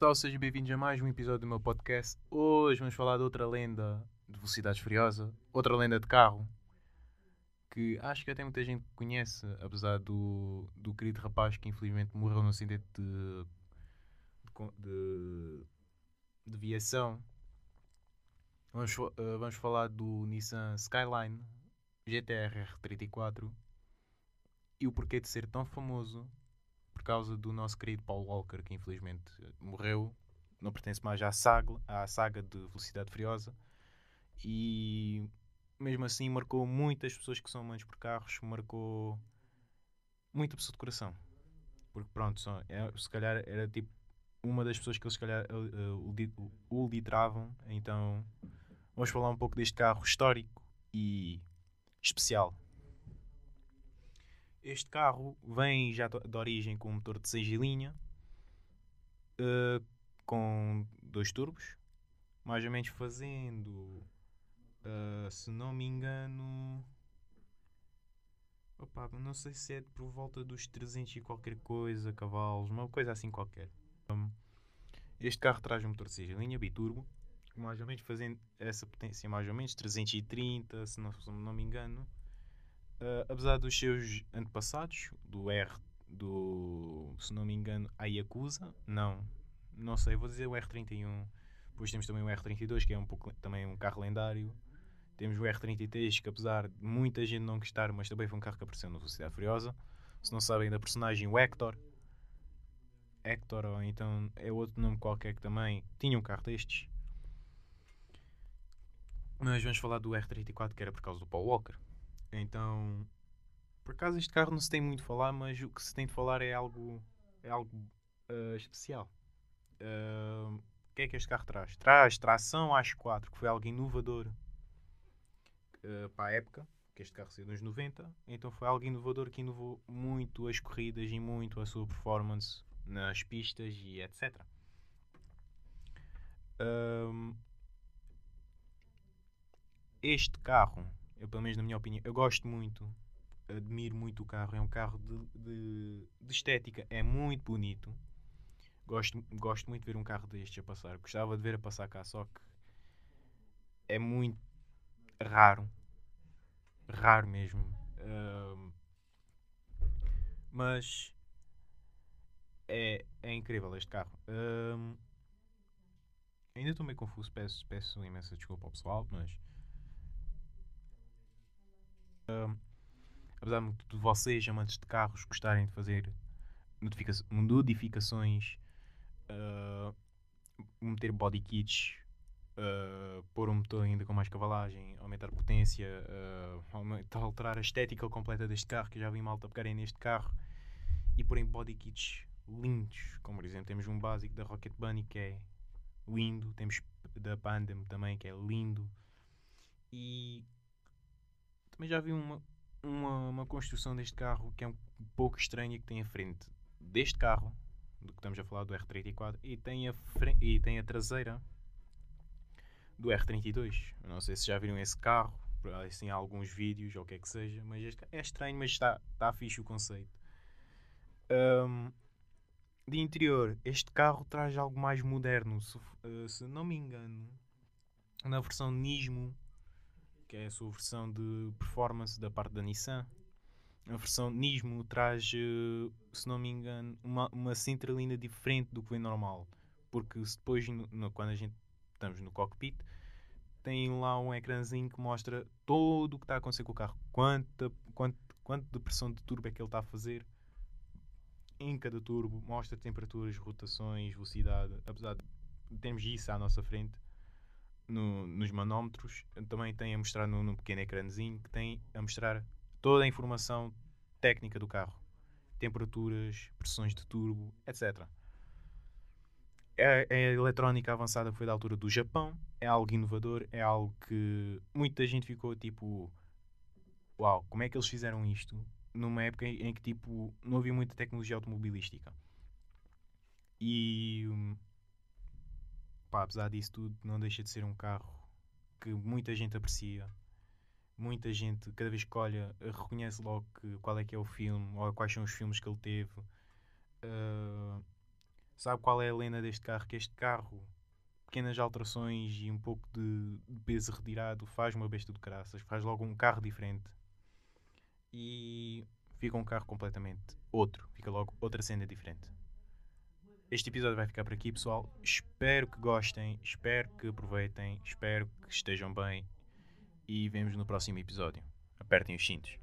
Pessoal, sejam bem-vindos a mais um episódio do meu podcast. Hoje vamos falar de outra lenda de Velocidade Furiosa, outra lenda de carro, que acho que até muita gente conhece, apesar do, do querido rapaz que infelizmente morreu num acidente de, de, de, de viação. Vamos, uh, vamos falar do Nissan Skyline GTR R34 e o porquê de ser tão famoso por causa do nosso querido Paul Walker, que infelizmente morreu, não pertence mais à saga, à saga de Velocidade Furiosa, e mesmo assim marcou muitas pessoas que são amantes por carros, marcou muita pessoa de coração. Porque pronto, só, é, se calhar era tipo uma das pessoas que eles se calhar uh, o, lideravam, então vamos falar um pouco deste carro histórico e especial este carro vem já de origem com um motor de 6 linha, uh, com dois turbos, mais ou menos fazendo, uh, se não me engano, opa, não sei se é por volta dos 300 e qualquer coisa cavalos, uma coisa assim qualquer. Um, este carro traz um motor de 6 linha, biturbo, mais ou menos fazendo essa potência, mais ou menos 330, se não, se não me engano. Uh, apesar dos seus antepassados, do R, do, se não me engano, a Yakuza, não, não sei, vou dizer o R31. Depois temos também o R32, que é um pouco também um carro lendário. Temos o R33, que apesar de muita gente não gostar, mas também foi um carro que apareceu na Velocidade Furiosa. Se não sabem da personagem, o Hector. Hector, ou então é outro nome qualquer que também tinha um carro destes. Mas vamos falar do R34, que era por causa do Paul Walker. Então, por acaso este carro não se tem muito a falar, mas o que se tem de falar é algo, é algo uh, especial. Uh, o que é que este carro traz? Traz tração às 4, que foi algo inovador uh, para a época, que este carro saiu nos 90, então foi algo inovador que inovou muito as corridas e muito a sua performance nas pistas e etc. este carro eu pelo menos na minha opinião, eu gosto muito, admiro muito o carro. É um carro de, de, de estética, é muito bonito. Gosto, gosto muito de ver um carro destes a passar. Gostava de ver a passar cá, só que é muito raro. Raro mesmo. Uh, mas é, é incrível este carro. Uh, ainda estou meio confuso, peço, peço imensa desculpa ao pessoal, mas Uh, apesar de vocês, amantes de carros, gostarem de fazer modificações, uh, meter body kits, uh, pôr um motor ainda com mais cavalagem, aumentar a potência, uh, alterar a estética completa deste carro, que já vi malta pegarem neste carro e porem body kits lindos, como por exemplo temos um básico da Rocket Bunny que é lindo, temos da Pandem também que é lindo. E mas já vi uma, uma, uma construção deste carro que é um pouco estranha que tem a frente deste carro, do que estamos a falar do R34, e tem a, frente, e tem a traseira do R32. não sei se já viram esse carro, assim, há alguns vídeos ou o que é que seja, mas é estranho, mas está, está fixe o conceito. Um, de interior, este carro traz algo mais moderno, se, uh, se não me engano, na versão Nismo que é a sua versão de performance da parte da Nissan. A versão Nismo traz, eh, se não me engano, uma, uma cintralina diferente do que vem normal. Porque depois, no, no, quando a gente estamos no cockpit, tem lá um ecrãzinho que mostra todo o que está a acontecer com o carro. Quanta, quanto, quanto de pressão de turbo é que ele está a fazer em cada turbo. Mostra temperaturas, rotações, velocidade. Apesar de termos isso à nossa frente, no, nos manómetros, também tem a mostrar num, num pequeno ecrãzinho que tem a mostrar toda a informação técnica do carro, temperaturas, pressões de turbo, etc. É, é a eletrónica avançada foi da altura do Japão, é algo inovador, é algo que muita gente ficou tipo, uau, como é que eles fizeram isto? Numa época em que tipo não havia muita tecnologia automobilística. E hum, pá, apesar disso tudo, não deixa de ser um carro que muita gente aprecia. Muita gente, cada vez que olha, reconhece logo que, qual é que é o filme, ou quais são os filmes que ele teve. Uh, Sabe qual é a lenda deste carro? Que este carro, pequenas alterações e um pouco de peso retirado, faz uma besta de caraças, faz logo um carro diferente. E fica um carro completamente outro. Fica logo outra cena diferente. Este episódio vai ficar por aqui, pessoal. Espero que gostem, espero que aproveitem, espero que estejam bem e vemos no próximo episódio. Apertem os cintos.